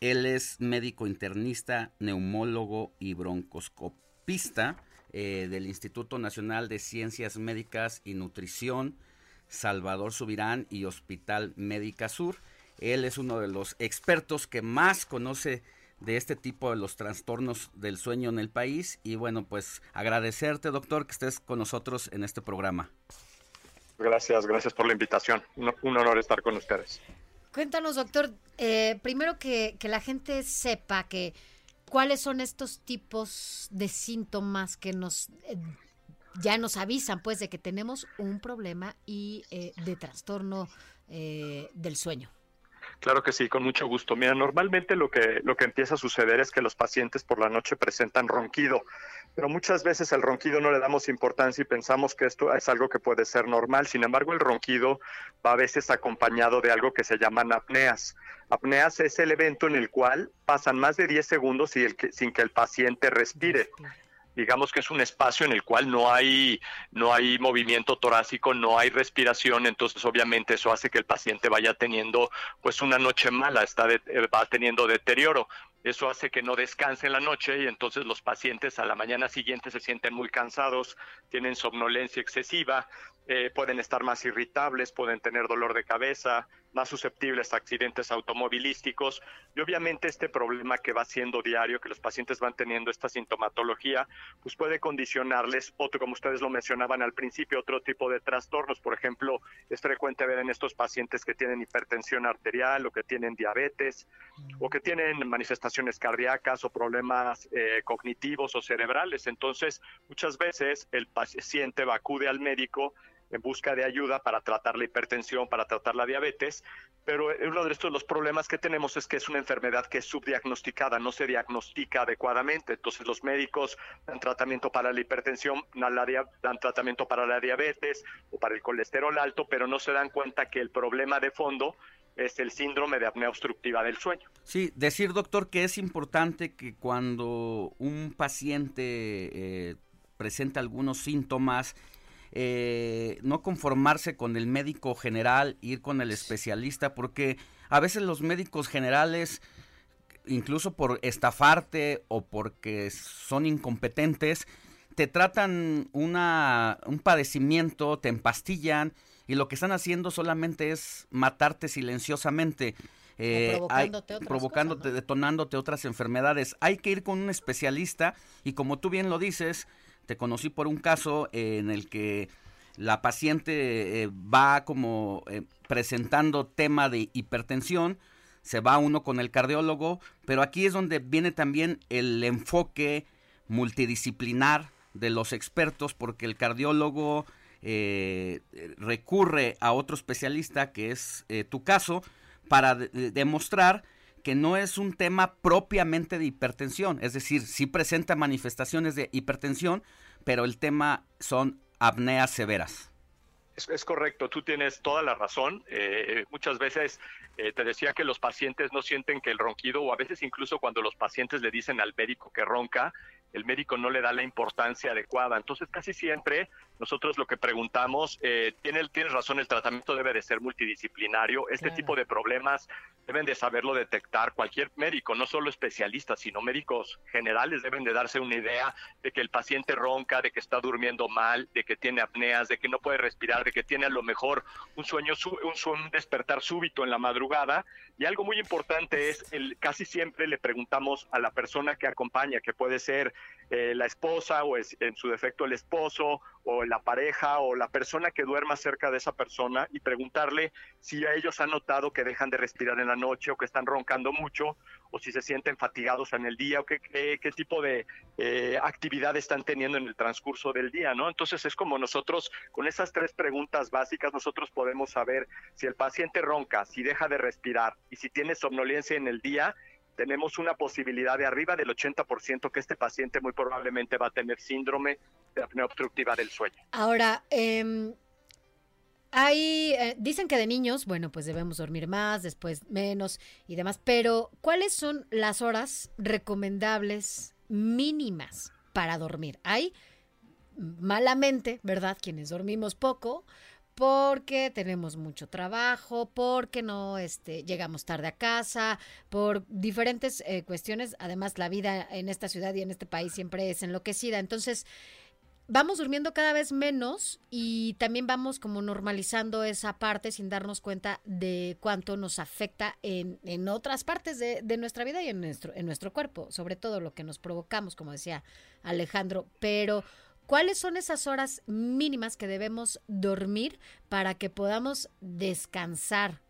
Él es médico internista, neumólogo y broncoscopista eh, del Instituto Nacional de Ciencias Médicas y Nutrición, Salvador Subirán y Hospital Médica Sur. Él es uno de los expertos que más conoce de este tipo de los trastornos del sueño en el país. Y bueno, pues agradecerte, doctor, que estés con nosotros en este programa. Gracias, gracias por la invitación. un honor estar con ustedes. Cuéntanos, doctor, eh, primero que, la gente sepa que cuáles son estos tipos de síntomas que nos eh, ya nos avisan pues de que tenemos un problema y eh, de trastorno del sueño. Claro que sí, con mucho gusto. Mira, normalmente lo que, lo que empieza a suceder es que los pacientes por la noche presentan ronquido, pero muchas veces el ronquido no le damos importancia y pensamos que esto es algo que puede ser normal. Sin embargo, el ronquido va a veces acompañado de algo que se llaman apneas. Apneas es el evento en el cual pasan más de 10 segundos sin que el paciente respire digamos que es un espacio en el cual no hay, no hay movimiento torácico, no hay respiración, entonces obviamente eso hace que el paciente vaya teniendo pues una noche mala, está eh, va teniendo deterioro. Eso hace que no descanse en la noche y entonces los pacientes a la mañana siguiente se sienten muy cansados, tienen somnolencia excesiva, eh, pueden estar más irritables, pueden tener dolor de cabeza, más susceptibles a accidentes automovilísticos y obviamente este problema que va siendo diario, que los pacientes van teniendo esta sintomatología, pues puede condicionarles otro, como ustedes lo mencionaban al principio, otro tipo de trastornos. Por ejemplo, es frecuente ver en estos pacientes que tienen hipertensión arterial o que tienen diabetes o que tienen manifestaciones cardíacas o problemas eh, cognitivos o cerebrales. Entonces, muchas veces el paciente acude al médico en busca de ayuda para tratar la hipertensión, para tratar la diabetes, pero uno de estos los problemas que tenemos es que es una enfermedad que es subdiagnosticada, no se diagnostica adecuadamente. Entonces los médicos dan tratamiento para la hipertensión, dan tratamiento para la diabetes o para el colesterol alto, pero no se dan cuenta que el problema de fondo es el síndrome de apnea obstructiva del sueño. Sí, decir doctor que es importante que cuando un paciente eh, presenta algunos síntomas, eh, no conformarse con el médico general, ir con el especialista, porque a veces los médicos generales, incluso por estafarte o porque son incompetentes, te tratan una, un padecimiento, te empastillan y lo que están haciendo solamente es matarte silenciosamente. Eh, provocándote, detonándote otras enfermedades. Hay que ir con un especialista y como tú bien lo dices, te conocí por un caso en el que la paciente eh, va como eh, presentando tema de hipertensión, se va uno con el cardiólogo, pero aquí es donde viene también el enfoque multidisciplinar de los expertos, porque el cardiólogo eh, recurre a otro especialista, que es tu caso, para demostrar que no es un tema propiamente de hipertensión, es decir, sí presenta manifestaciones de hipertensión, pero el tema son apneas severas. Es, correcto, tú tienes toda la razón. Eh, muchas veces eh, te decía que los pacientes no sienten que el ronquido, o a veces incluso cuando los pacientes le dicen al médico que ronca, el médico no le da la importancia adecuada. Entonces, casi siempre nosotros lo que preguntamos, eh, tiene, tienes razón, el tratamiento debe de ser multidisciplinario. Este tipo de problemas deben de saberlo detectar cualquier médico, no solo especialistas, sino médicos generales deben de darse una idea de que el paciente ronca, de que está durmiendo mal, de que tiene apneas, de que no puede respirar, de que tiene a lo mejor un sueño, un, un despertar súbito en la madrugada. Y algo muy importante es, el, casi siempre le preguntamos a la persona que acompaña, que puede ser eh, la esposa o en su defecto el esposo o la pareja o la persona que duerma cerca de esa persona y preguntarle si a ellos han notado que dejan de respirar en la noche o que están roncando mucho o si se sienten fatigados en el día o qué, qué, tipo de eh, actividad están teniendo en el transcurso del día, ¿no? Entonces es como nosotros, con esas tres preguntas básicas, nosotros podemos saber si el paciente ronca, si deja de respirar y si tiene somnolencia en el día, tenemos una posibilidad de arriba del 80% que este paciente muy probablemente va a tener síndrome de apnea obstructiva del sueño. Ahora, eh, hay, dicen que de niños, bueno, pues debemos dormir más, después menos y demás, pero ¿cuáles son las horas recomendables mínimas para dormir? Hay malamente, ¿verdad? Quienes dormimos poco, porque tenemos mucho trabajo, porque no este, llegamos tarde a casa, por diferentes eh, cuestiones. Además, la vida en esta ciudad y en este país siempre es enloquecida. Entonces, vamos durmiendo cada vez menos y también vamos como normalizando esa parte sin darnos cuenta de cuánto nos afecta en, en otras partes de, de, nuestra vida y en nuestro, en nuestro cuerpo, sobre todo lo que nos provocamos, como decía Alejandro. Pero ¿Cuáles son esas horas mínimas que debemos dormir para que podamos descansar,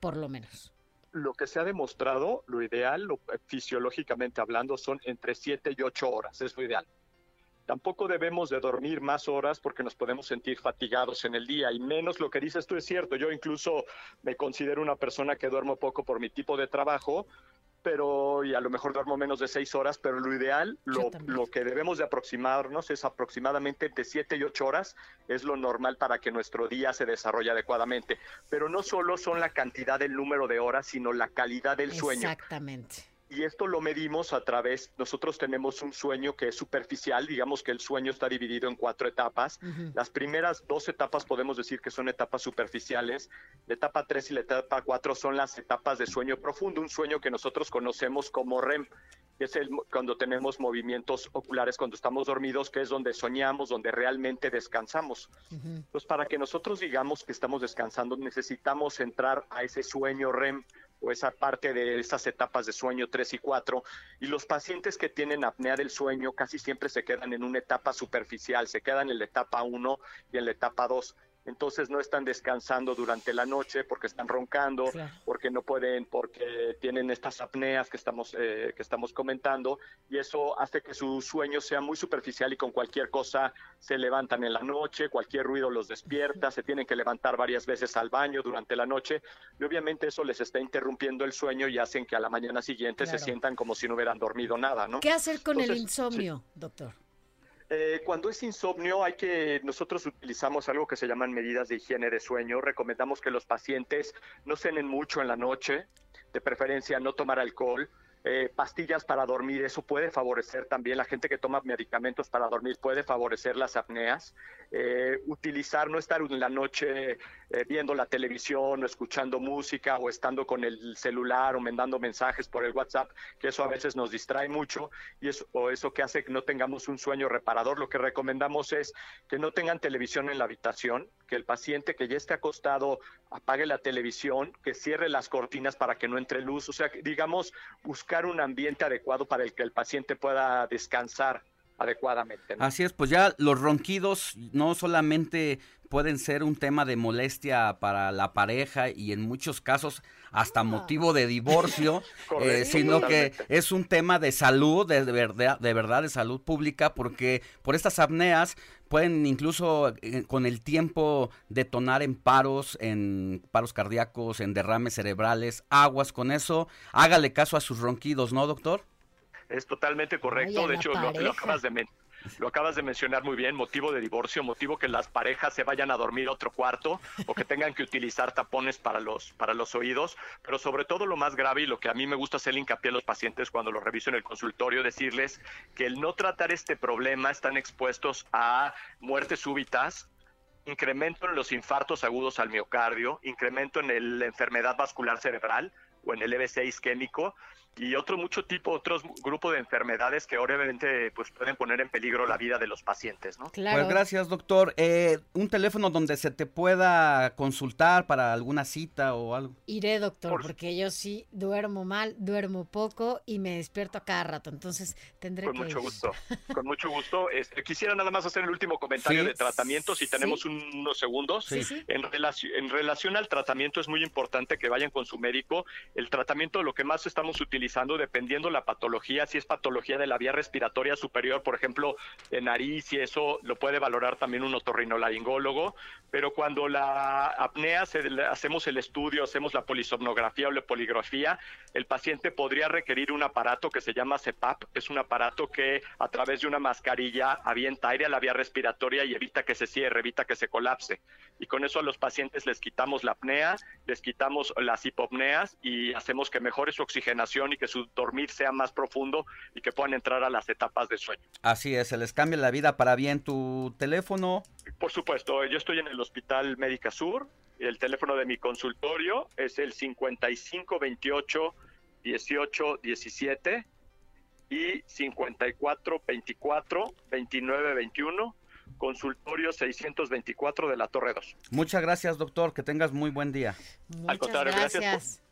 por lo menos? Lo que se ha demostrado, lo ideal, lo, fisiológicamente hablando, son entre 7 y 8 horas, es lo ideal. Tampoco debemos de dormir más horas porque nos podemos sentir fatigados en el día y menos lo que dices tú es cierto. Yo incluso me considero una persona que duermo poco por mi tipo de trabajo, pero y a lo mejor duermo menos de seis horas, pero lo ideal, lo, lo, que debemos de aproximarnos es aproximadamente de siete y ocho horas, es lo normal para que nuestro día se desarrolle adecuadamente. Pero no solo son la cantidad del número de horas, sino la calidad del sueño. Exactamente y esto lo medimos a través, nosotros tenemos un sueño que es superficial, digamos que el sueño está dividido en cuatro etapas. Las primeras dos etapas podemos decir que son etapas superficiales, la etapa tres y la etapa cuatro son las etapas de sueño profundo, un sueño que nosotros conocemos como REM, que es el, cuando tenemos movimientos oculares, cuando estamos dormidos, que es donde soñamos, donde realmente descansamos. Entonces, para que nosotros digamos que estamos descansando, necesitamos entrar a ese sueño REM o esa parte de esas etapas de sueño 3 y 4. Y los pacientes que tienen apnea del sueño casi siempre se quedan en una etapa superficial, se quedan en la etapa 1 y en la etapa 2 entonces no están descansando durante la noche porque están roncando, porque no pueden, porque tienen estas apneas que estamos, eh, que estamos comentando, y eso hace que su sueño sea muy superficial y con cualquier cosa se levantan en la noche, cualquier ruido los despierta, se tienen que levantar varias veces al baño durante la noche, y obviamente eso les está interrumpiendo el sueño y hacen que a la mañana siguiente se sientan como si no hubieran dormido nada, ¿no? ¿Qué hacer con el insomnio, doctor? Eh, cuando es insomnio hay que, nosotros utilizamos algo que se llaman medidas de higiene de sueño. Recomendamos que los pacientes no cenen mucho en la noche, de preferencia no tomar alcohol, eh, pastillas para dormir, eso puede favorecer también, la gente que toma medicamentos para dormir puede favorecer las apneas, eh, utilizar, no estar en la noche eh, viendo la televisión o escuchando música o estando con el celular o mandando mensajes por el WhatsApp, que eso a veces nos distrae mucho y eso, o eso que hace que no tengamos un sueño reparador. Lo que recomendamos es que no tengan televisión en la habitación, que el paciente que ya esté acostado apague la televisión, que cierre las cortinas para que no entre luz, o sea, digamos, buscar un ambiente adecuado para el que el paciente pueda descansar adecuadamente. Así es, pues ya los ronquidos no solamente pueden ser un tema de molestia para la pareja y en muchos casos hasta ah. motivo de divorcio, eh, sino que es un tema de salud, de, verdad, de verdad, de salud pública, porque por estas apneas pueden incluso eh, con el tiempo detonar en paros, en paros cardíacos, en derrames cerebrales, aguas con eso. Hágale caso a sus ronquidos, ¿no, doctor? Es totalmente correcto. de hecho, lo, acabas de lo acabas de mencionar muy bien, motivo de divorcio, motivo que las parejas se vayan a dormir a otro cuarto o que tengan que utilizar tapones para los, para los oídos, pero sobre todo lo más grave y lo que a mí me gusta hacer hincapié a los pacientes cuando los reviso en el consultorio, decirles que el no tratar este problema están expuestos a muertes súbitas, incremento en los infartos agudos al miocardio, incremento en la enfermedad vascular cerebral, o en el EB6 isquémico y otro mucho tipo, otros grupos de enfermedades que obviamente pues pueden poner en peligro la vida de los pacientes, ¿no? Claro. Pues gracias, doctor. Eh, un teléfono donde se te pueda consultar para alguna cita o algo. Iré, doctor, porque yo sí duermo mal, duermo poco y me despierto a cada rato, entonces tendré con que mucho gusto, con mucho gusto. Este, quisiera nada más hacer el último comentario de tratamiento, si tenemos unos segundos. Sí, en, relación, en relación al tratamiento es muy importante que vayan con su médico. El tratamiento, lo que más estamos utilizando dependiendo la patología, si es patología de la vía respiratoria superior, por ejemplo, de nariz y eso lo puede valorar también un otorrinolaringólogo, pero cuando la apnea hacemos el estudio, hacemos la polisomnografía o la poligrafía, el paciente podría requerir un aparato que se llama CEPAP, es un aparato que a través de una mascarilla avienta aire a la vía respiratoria y evita que se cierre, evita que se colapse. Y con eso a los pacientes les quitamos la apnea, les quitamos las hipopneas y hacemos que mejore su oxigenación y que su dormir sea más profundo y que puedan entrar a las etapas de sueño. Así es, se les cambia la vida para bien tu teléfono. Por supuesto, yo estoy en el Hospital Médica Sur, el teléfono de mi consultorio es el 5528 18 17 y 54 24 29 21 consultorio 624 de la Torre 2. Muchas gracias, doctor. Que tengas muy buen día. Muchas Al contrario, gracias. Gracias por